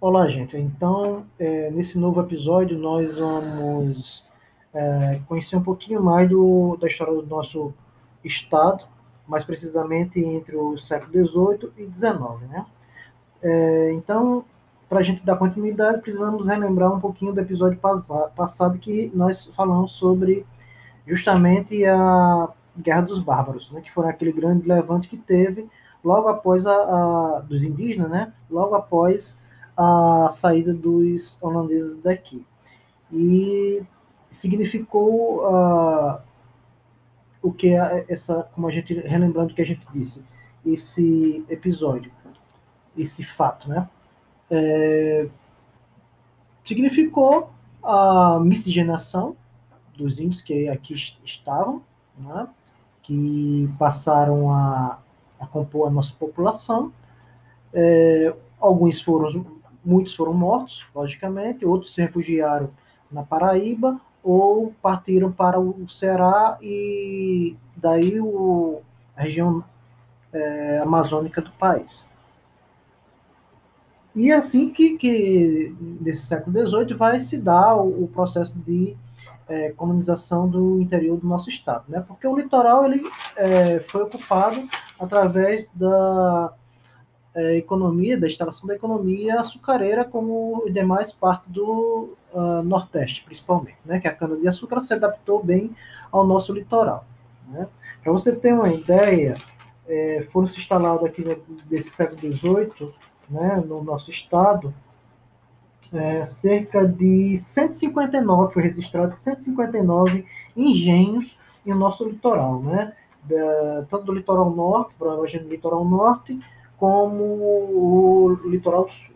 Olá, gente. Então, é, nesse novo episódio, nós vamos é, conhecer um pouquinho mais do, da história do nosso Estado, mais precisamente entre o século XVIII e XIX. Né? É, então, para a gente dar continuidade, precisamos relembrar um pouquinho do episódio passado que nós falamos sobre justamente a Guerra dos Bárbaros, né? que foi aquele grande levante que teve logo após a, a dos indígenas, né? logo após a saída dos holandeses daqui. E significou uh, o que é essa, como a gente, relembrando o que a gente disse, esse episódio, esse fato, né? É, significou a miscigenação dos índios que aqui estavam, né? que passaram a, a compor a nossa população. É, alguns foram Muitos foram mortos, logicamente, outros se refugiaram na Paraíba ou partiram para o Ceará e daí o, a região é, amazônica do país. E é assim que, que nesse século XVIII vai se dar o, o processo de é, colonização do interior do nosso estado, né? Porque o litoral ele é, foi ocupado através da é, economia, da instalação da economia açucareira, como demais parte do uh, Nordeste, principalmente, né, que a cana-de-açúcar se adaptou bem ao nosso litoral. Né. Para você ter uma ideia, é, foram se instalados aqui nesse século XVIII, né, no nosso estado, é, cerca de 159, foi registrado 159 engenhos em nosso litoral, né, da, tanto do litoral norte, provavelmente do litoral norte, como o litoral sul.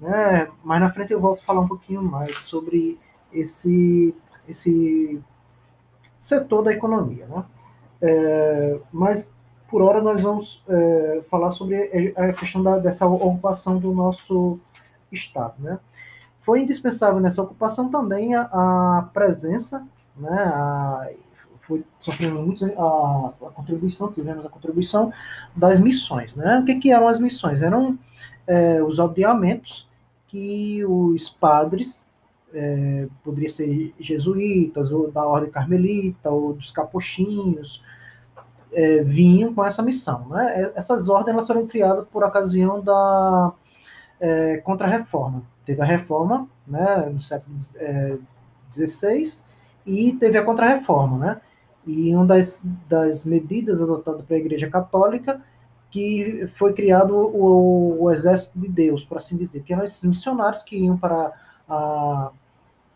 Né? Mais na frente eu volto a falar um pouquinho mais sobre esse, esse setor da economia. Né? É, mas, por hora, nós vamos é, falar sobre a questão da, dessa ocupação do nosso Estado. Né? Foi indispensável nessa ocupação também a, a presença, né, a foi sofrendo muito a, a, contribuição, tivemos a contribuição das missões. Né? O que, que eram as missões? Eram é, os aldeamentos que os padres, é, poderia ser jesuítas, ou da ordem carmelita, ou dos capuchinhos, é, vinham com essa missão. Né? É, essas ordens elas foram criadas por ocasião da é, contra-reforma. Teve a reforma né, no século XVI é, e teve a contra-reforma, né? E uma das, das medidas adotadas pela Igreja Católica que foi criado o, o, Exército de Deus, por assim dizer, que eram esses missionários que iam para a,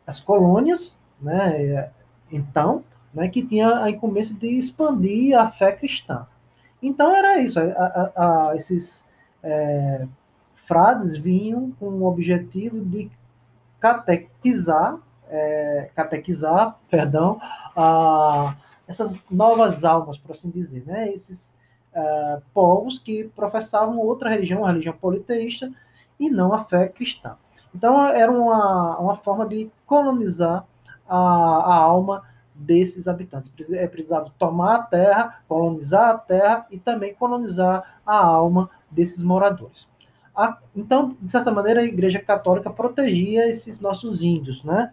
as colônias, né, então, né, que tinha a incumbência de expandir a fé cristã. Então era isso, a, a, esses é, frades vinham com o objetivo de catequizar, é, catequizar, perdão, a essas novas almas, por assim dizer, né? Esses uh, povos que professavam outra religião, a religião politeísta, e não a fé cristã. Então, era uma, uma forma de colonizar a, a alma desses habitantes. É, precisava tomar a terra, colonizar a terra e também colonizar a alma desses moradores. A, então, de certa maneira, a Igreja Católica protegia esses nossos índios, né?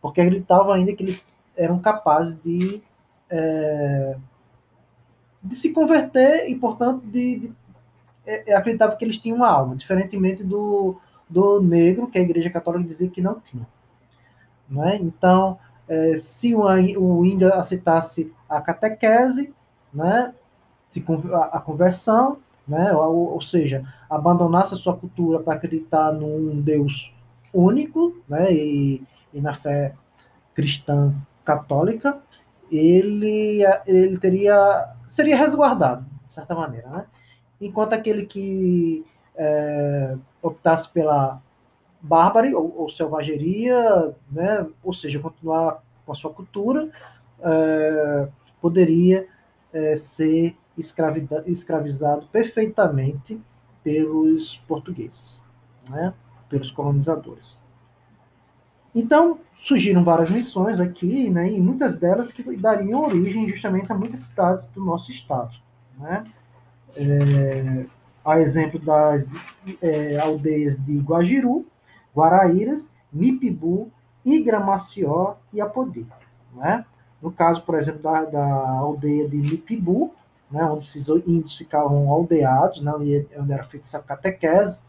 Porque acreditava ainda que eles eram capazes de é, de se converter e, portanto, de, de é, é, acreditava que eles tinham uma alma, diferentemente do, do negro, que a Igreja Católica dizia que não tinha. Não é? Então, é, se o, índio aceitasse a catequese, né, a, a conversão, né, ou, ou, seja, abandonasse a sua cultura para acreditar num Deus único, né, e, e na fé cristã católica, ele, ele teria seria resguardado, de certa maneira. Né? Enquanto aquele que é, optasse pela bárbara ou, ou, selvageria, né? ou seja, continuar com a sua cultura, é, poderia é, ser escravizado perfeitamente pelos portugueses, né? pelos colonizadores. Então, surgiram várias missões aqui, né, e muitas delas que dariam origem justamente a muitas cidades do nosso estado. Né? É, a exemplo das é, aldeias de Guajiru, Guaraíras, Mipibu, Igramació e Apodi. Né? No caso, por exemplo, da, da aldeia de Mipibu, né, onde esses índios ficavam aldeados, né, onde, era feita essa catequese,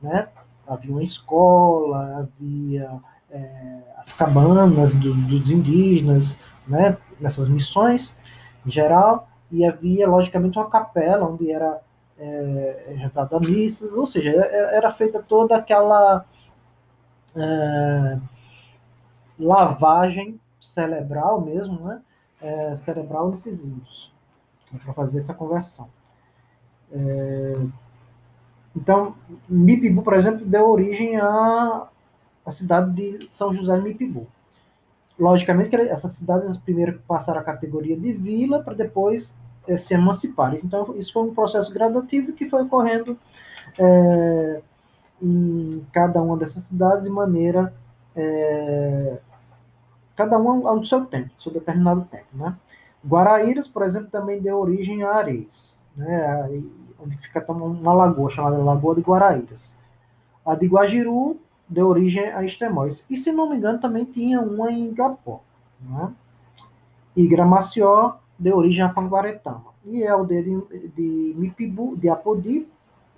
né, havia uma escola, havia é, as cabanas do, dos indígenas, né, nessas missões em geral, e havia, logicamente, uma capela onde era é, rezada missas, ou seja, era feita toda aquela é, lavagem cerebral mesmo, né, é, cerebral nesses índios, para fazer essa conversão. É, então, Mipibu, por exemplo, deu origem à, à cidade de São José de Mipibu. Logicamente que essas cidades primeiro passaram a categoria de vila para depois é, se emanciparem. Então, isso foi um processo gradativo que foi ocorrendo é, em cada uma dessas cidades de maneira. É, cada uma ao seu tempo, seu determinado tempo. Né? Guaraíras, por exemplo, também deu origem a Areis. Né? onde fica uma lagoa chamada Lagoa de Guaraíras. A de Guajiru deu origem a Extremóis. E, se não me engano, também tinha uma em Igapó. Né? E Gramació deu origem a Panguaretama. E a aldeia de, de Mipibu, de Apodi,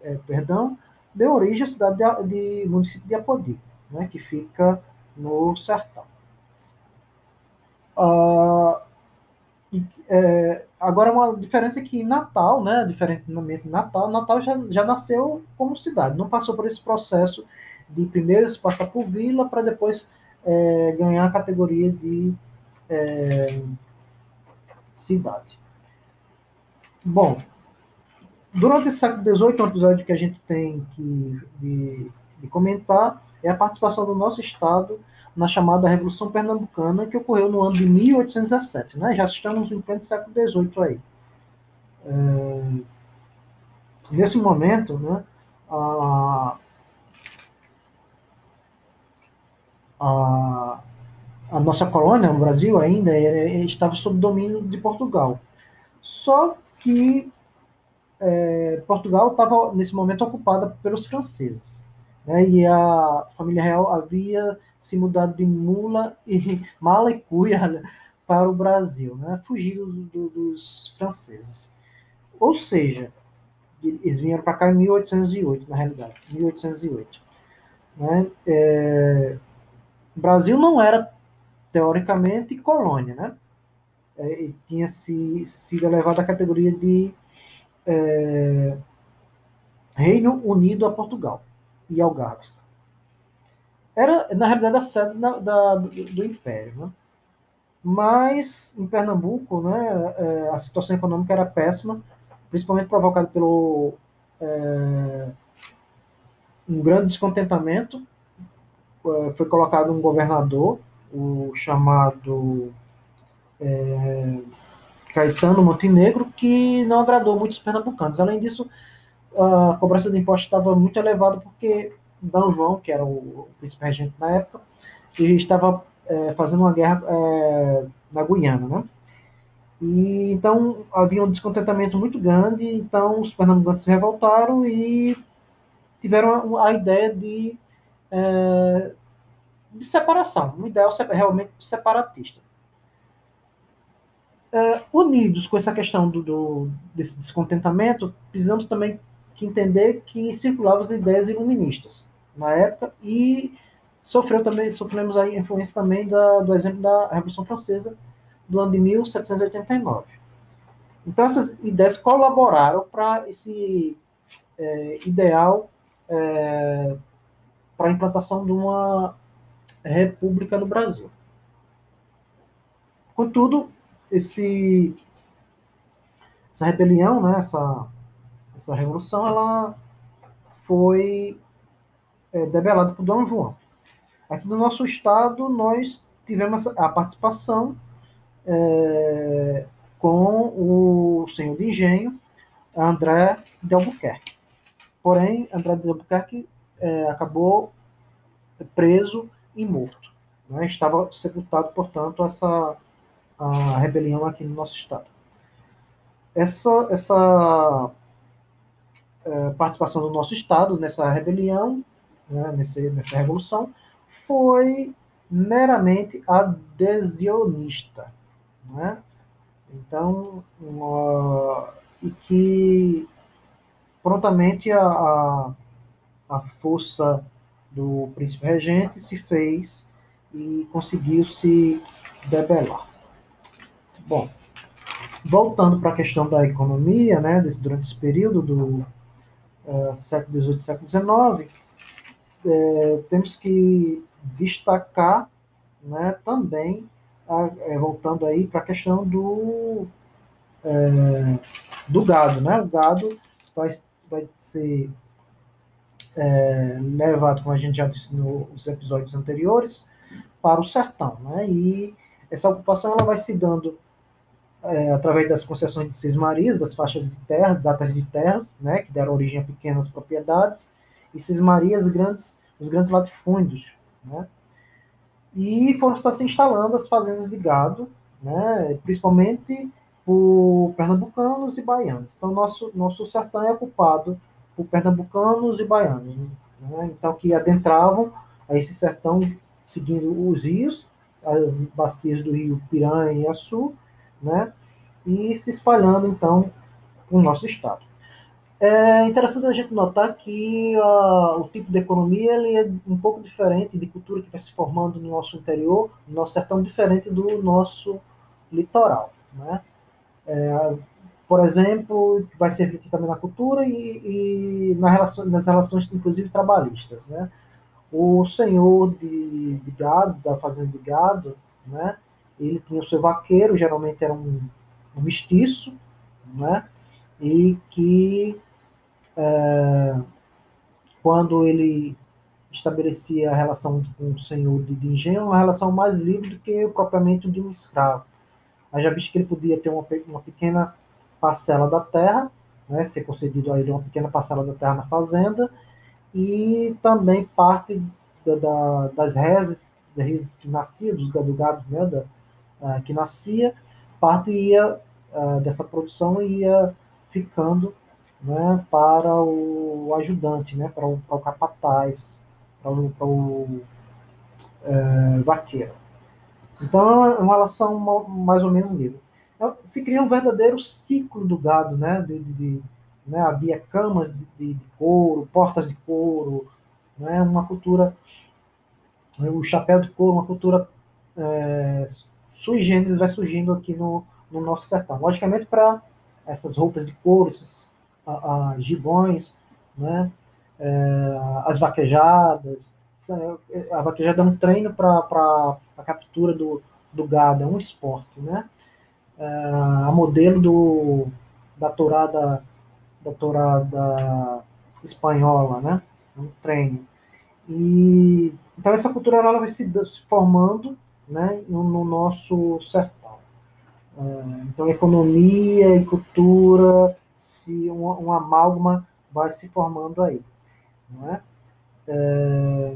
é, perdão, deu origem à cidade de, de município de Apodi, né, que fica no sertão. Uh, é, agora, uma diferença é que Natal, né, diferentemente de Natal, Natal já, já nasceu como cidade, não passou por esse processo de primeiro se passar por vila para depois é, ganhar a categoria de é, cidade. Bom, durante esse século XVIII, um episódio que a gente tem que de, de comentar é a participação do nosso Estado na chamada Revolução Pernambucana, que ocorreu no ano de 1817. Né? Já estamos em pleno século XVIII aí. É, nesse momento, né, a, a, a nossa colônia, o Brasil ainda, estava sob domínio de Portugal. Só que é, Portugal estava, nesse momento, ocupada pelos franceses. Né, e a família real havia se mudado de mula e mala e cuia para o Brasil, né? fugindo do, dos franceses. Ou seja, eles vieram para cá em 1808, na realidade, 1808. Né? É, o Brasil não era, teoricamente, colônia, né? É, tinha se, sido elevado à categoria de é, Reino Unido a Portugal e Algarves era, na realidade, a sede da, da do, do, Império. Né? Mas, em Pernambuco, né, é, a situação econômica era péssima, principalmente provocada pelo é, um grande descontentamento. É, foi colocado um governador, o chamado é, Caetano Montenegro, que não agradou muitos pernambucanos. Além disso, a cobrança de impostos estava muito elevada porque D. João, que era o, príncipe regente na época, estava é, fazendo uma guerra é, na Guiana, né? E então havia um descontentamento muito grande, então os pernambucanos se revoltaram e tiveram a ideia de, é, de separação, um ideal realmente separatista. É, unidos com essa questão do, do, desse descontentamento, precisamos também que entender que circulavam as ideias iluministas na época e sofreu também sofremos a influência também da, do exemplo da Revolução Francesa do ano de 1789. Então essas ideias colaboraram para esse é, ideal é, para a implantação de uma república no Brasil. Contudo, esse, essa rebelião, né, essa, essa revolução, ela foi é, debelado por Dom João. Aqui no nosso estado, nós tivemos a participação é, com o senhor de engenho, André de Albuquerque. Porém, André de Albuquerque é, acabou preso e morto. Né? Estava sepultado, portanto, essa a rebelião aqui no nosso estado. Essa, essa é, participação do nosso Estado nessa rebelião, né, nesse, nessa revolução, foi meramente adhesionista. Né? Então, uma, e que prontamente a, a, a força do príncipe regente se fez e conseguiu se debelar. Bom, voltando para a questão da economia, né, desse, durante esse período do uh, século XVIII século XIX, é, temos que destacar né, também, a, é, voltando aí para a questão do, é, do gado. Né? O gado vai, vai ser é, levado, como a gente já disse nos episódios anteriores, para o sertão. Né? E essa ocupação ela vai se dando é, através das concessões de cismarias, das faixas de terra, datas de terras, né, que deram origem a pequenas propriedades, e cismarias grandes, os grandes latifúndios. Né? E foram se instalando as fazendas de gado, né, principalmente por pernambucanos e baianos. Então, nosso, nosso sertão é ocupado por pernambucanos e baianos, né? então que adentravam a esse sertão seguindo os rios, as bacias do rio Piranha e Açu, né? e se espalhando, então, o nosso estado. É interessante a gente notar que uh, o tipo de economia ele é um pouco diferente de cultura que vai se formando no nosso interior, no nosso sertão, diferente do nosso litoral. Né? É, por exemplo, vai ser refletido também na cultura e, e na relação, nas relações, inclusive, trabalhistas. Né? O senhor de, de gado, da fazenda de gado, né? ele tinha o seu vaqueiro, geralmente era um, um mestiço, né? e que é, quando ele estabelecia a relação com o senhor de, de engenho, uma relação mais livre do que propriamente de um escravo. Mas já visto que ele podia ter uma, uma pequena parcela da terra, né, ser concedido a ele uma pequena parcela da terra na fazenda, e também parte da, da, das reses, das reses que nasciam, dos, do gado né, da, uh, que nascia, parte ia uh, dessa produção ia ficando né, para o ajudante, né, para, o, para o capataz, para o, para o é, vaqueiro. Então é uma relação mais ou menos livre. Então, se cria um verdadeiro ciclo do gado, né, de, de, de né, havia camas de, de, de, couro, portas de couro, né, uma cultura, o chapéu de couro, uma cultura é, sui generis vai surgindo aqui no, no nosso sertão. Logicamente, para essas roupas de couro, esses a, a gibões, né? É, as vaquejadas. A vaquejada é um treino para a captura do, do gado, é um esporte, né? É, a modelo do, da tourada, da tourada espanhola, né? Um treino. E, então essa cultura ela vai se formando né, no, no nosso sertão. É, então economia e cultura se um, um amálgama vai se formando aí. Não é? É,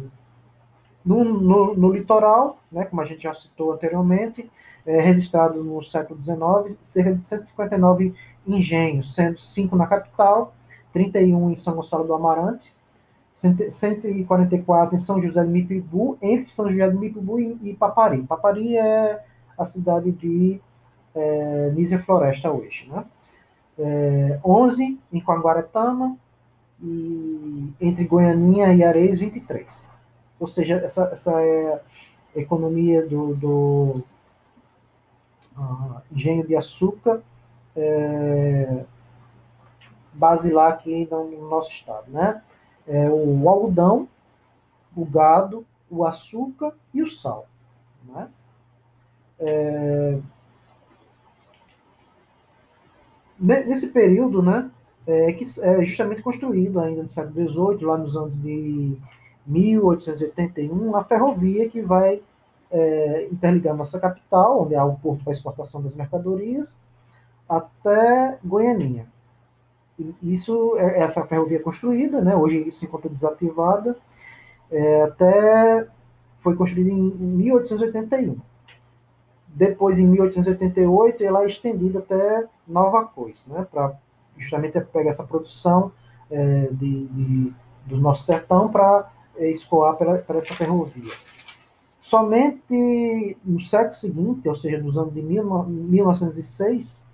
no, no, no, litoral, né, como a gente já citou anteriormente, é registrado no século XIX cerca de 159 engenhos, sendo 5 na capital, 31 em São Gonçalo do Amarante, 144 em São José de Mipibu, entre São José de Mipibu e, e Papari. Papari é a cidade de é, Nízia Floresta hoje, né? é, 11 em Coanguaretama e entre Goianinha e Areis 23. Ou seja, essa, essa é economia do, do uh, engenho de açúcar é, basilar aqui no nosso estado, né? É o algodão, o gado, o açúcar e o sal, né? É, nesse período, né, é, que é justamente construído ainda no século XVIII, lá nos anos de 1881, a ferrovia que vai é, interligar nossa capital, onde há o porto para exportação das mercadorias, até Goianinha. Isso, é, essa ferrovia construída, né, hoje se encontra desativada, é, até foi construída em 1881. Depois, em 1888, ela é estendida até Nova Cois, né, para justamente pegar essa produção é, de, de, do nosso sertão para é, escoar para essa ferrovia. Somente no século seguinte, ou seja, nos anos de 1906,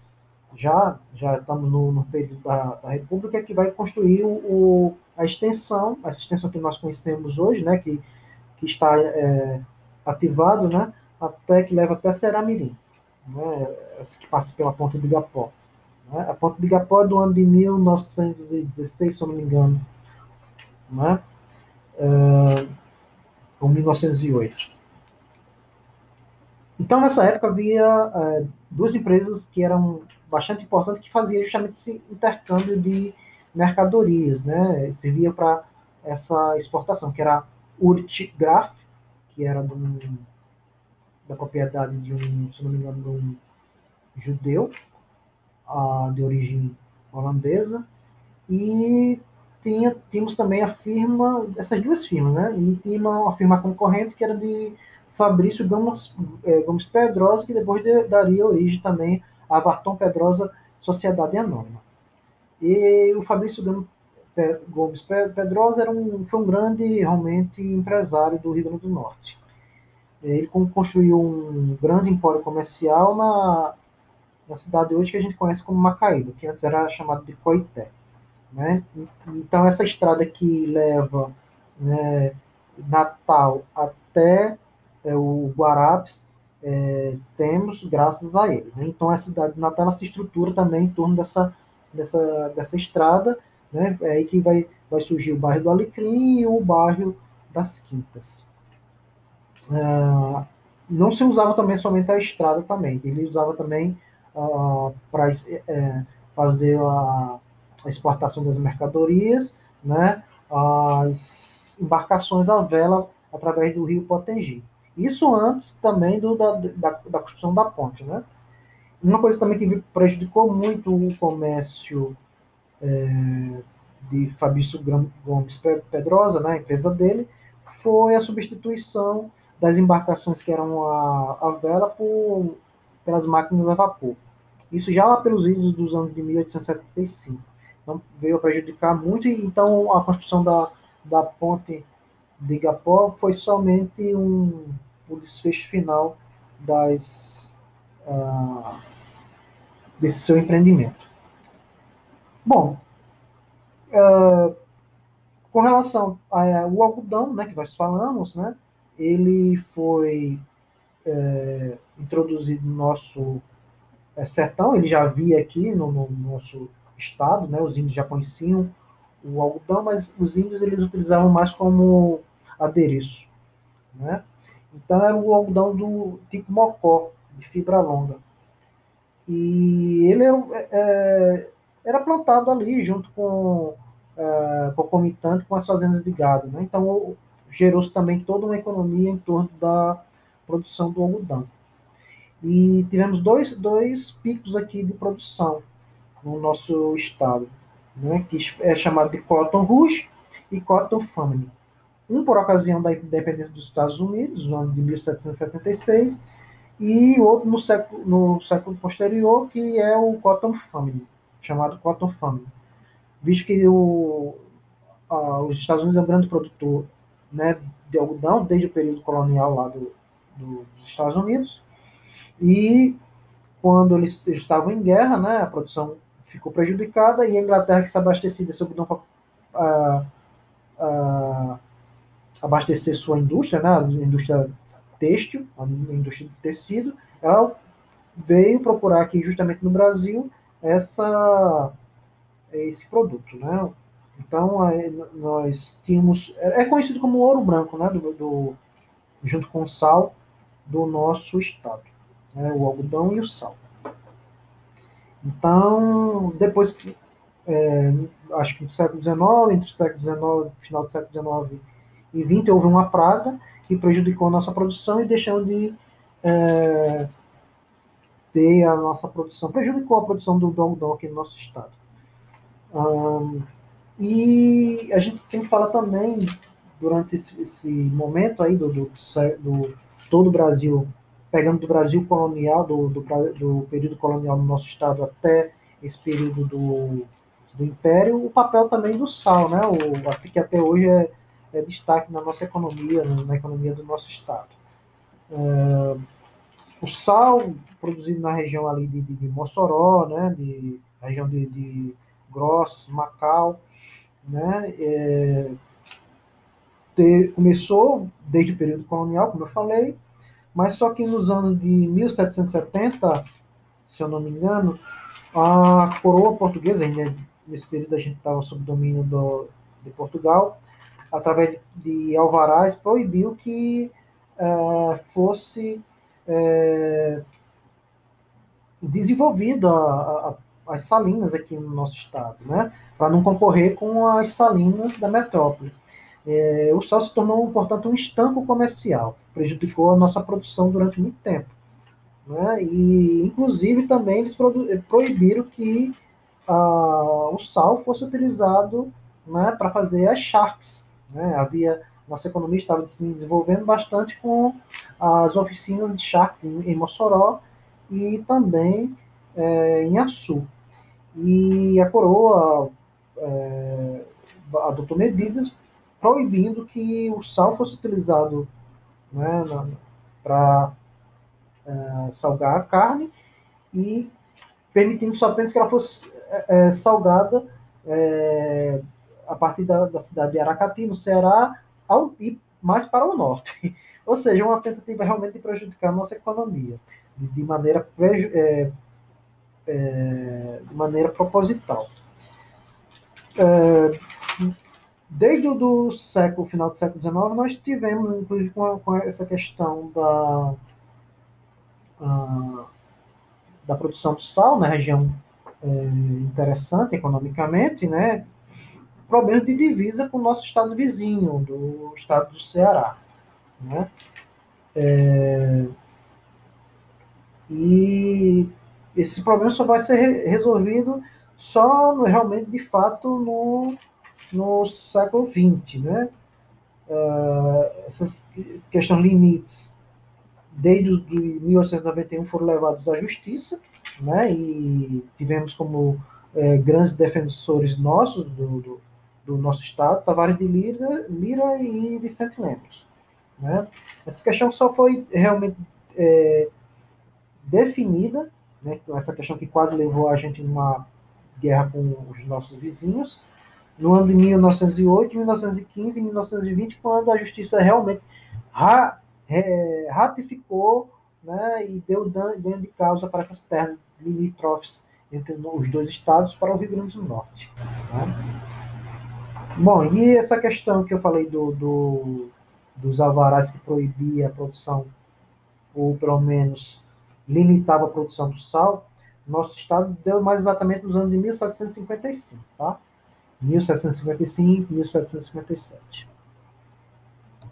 já, já estamos no, no período da, da, República, que vai construir o, o, a extensão, essa extensão que nós conhecemos hoje, né, que, que está é, ativado, né, até que leva até Seramirim, né, que passa pela ponte de Igapó. Né, a ponte de Igapó é do ano de 1916, se eu não me engano, né, é, ou 1908. Então, nessa época, havia é, duas empresas que eram bastante importantes que faziam justamente esse intercâmbio de mercadorias, né? Servia para essa exportação, que era Urt Graf, que era do, da propriedade de um, se não me engano, de um judeu uh, de origem holandesa, e tinha, tínhamos também a firma, essas duas firmas, né? E tinha uma, uma firma concorrente que era de Fabrício Gomes, é, Gomes Pedrosa, que depois de, daria origem também à Varton Pedrosa Sociedade Anônima. E o Fabrício Gomes Pedrosa era um, foi um grande, realmente, empresário do Rio Grande do Norte. Ele construiu um grande empório comercial na, na cidade hoje que a gente conhece como Macaíba, que antes era chamado de Coité. Né? Então, essa estrada que leva né, Natal até é, o Guarapes, é, temos graças a ele. Né? Então a cidade de Natal se estrutura também em torno dessa, dessa, dessa estrada, né? é aí que vai, vai surgir o bairro do Alecrim e o bairro das Quintas. Ah, não se usava também somente a estrada também, ele usava também ah, para é, fazer a, a, exportação das mercadorias, né? as embarcações à vela através do rio Potengi. Isso antes também do, da, da, da construção da ponte, né? Uma coisa também que prejudicou muito o comércio é, de Fabrício Gomes Pedrosa, né, a empresa dele, foi a substituição das embarcações que eram a, a vela por, pelas máquinas a vapor. Isso já lá pelos idos dos anos de 1875. Então, veio a prejudicar muito, e então a construção da, da ponte de Igapó foi somente um, o desfecho final das, uh, desse seu empreendimento. Bom, uh, com relação ao algodão, né, que nós falamos, né, ele foi é, introduzido no nosso é, sertão, ele já havia aqui no, no, nosso estado, né, os índios já conheciam o algodão, mas os índios eles utilizavam mais como adereço, né? Então era um algodão do tipo mocó, de fibra longa. E ele era, é, é, era plantado ali junto com é, concomitante com as fazendas de gado. Né? Então gerou-se também toda uma economia em torno da produção do algodão. E tivemos dois, dois picos aqui de produção no nosso estado, né? que é chamado de Cotton Rouge e Cotton Famine um por ocasião da independência dos Estados Unidos, no ano de 1776, e outro no século, no século posterior, que é o Cotton Famine, chamado Cotton Famine, visto que o, a, os Estados Unidos é um grande produtor né, de algodão desde o período colonial lá do, do, dos Estados Unidos, e quando eles estavam em guerra, né, a produção ficou prejudicada, e a Inglaterra que se abastecia desse algodão para abastecer sua indústria, né, a indústria têxtil, a indústria de tecido, ela veio procurar aqui justamente no Brasil essa esse produto, né? Então nós tínhamos é conhecido como ouro branco, né? Do, do junto com o sal do nosso estado, né? o algodão e o sal. Então depois que é, acho que no século XIX, entre o século XIX, final do século XIX e 20 houve uma praga que prejudicou a nossa produção e deixando de é, ter a nossa produção, prejudicou a produção do algodão aqui no nosso estado. Um, e a gente tem que falar também, durante esse, esse momento aí do, do, do, todo o Brasil, pegando do Brasil colonial, do, do, do período colonial no nosso estado até esse período do, do Império, o papel também do sal, né? O, que até hoje é, é destaque na nossa economia, na economia do nosso Estado. É, o sal produzido na região ali de, de, de Mossoró, né? De região de, de Grossos, Macau, né? É, começou desde o período colonial, como eu falei, mas só que nos anos de 1770, se eu não me engano, a coroa portuguesa, ainda nesse período a gente estava sob domínio do, de Portugal, através de alvarás, proibiu que é, fosse é, desenvolvido a, a, as salinas aqui no nosso estado, né? para não concorrer com as salinas da metrópole. É, o sal se tornou, portanto, um estanco comercial, prejudicou a nossa produção durante muito tempo. Né? E, inclusive, também eles proibiram que ah, o sal fosse utilizado né, para fazer as charques. Né? Havia, nossa economia estava se desenvolvendo bastante com as oficinas de charques em, Mossoró e também é, em Açu. E a coroa é, adotou medidas proibindo que o sal fosse utilizado né, para é, salgar a carne e permitindo só apenas que ela fosse é, é, salgada é, a partir da, da, cidade de Aracati, no Ceará, ao, e mais para o norte. Ou seja, uma tentativa realmente de prejudicar a nossa economia de, de maneira, preju, é, é, de maneira proposital. É, desde o do século, final do século XIX, nós tivemos, inclusive, com, com essa questão da, a, da produção de sal na região é, interessante economicamente, né? Problemas de divisa com o nosso estado vizinho, do estado do Ceará, né? É, e esse problema só vai ser resolvido só no, realmente, de fato, no, no século XX, né? Uh, essas questões limites desde de 1891 foram levados à justiça, né? E tivemos como é, grandes defensores nossos do, do, do, nosso estado Tavares de Lira, Lira e Vicente Lemos, né? Essa questão só foi realmente é, definida, né? Essa questão que quase levou a gente numa guerra com os nossos vizinhos, no ano de 1908, 1915 e 1920, quando a justiça realmente ra, é, ratificou né, e deu ganho de causa para essas terras limítrofes entre os dois estados para o Rio Grande do Norte. Né? Bom, e essa questão que eu falei do, do, dos alvarás que proibia a produção, ou pelo menos limitava a produção do sal, nosso estado deu mais exatamente nos anos de 1755, tá? 1755 1757.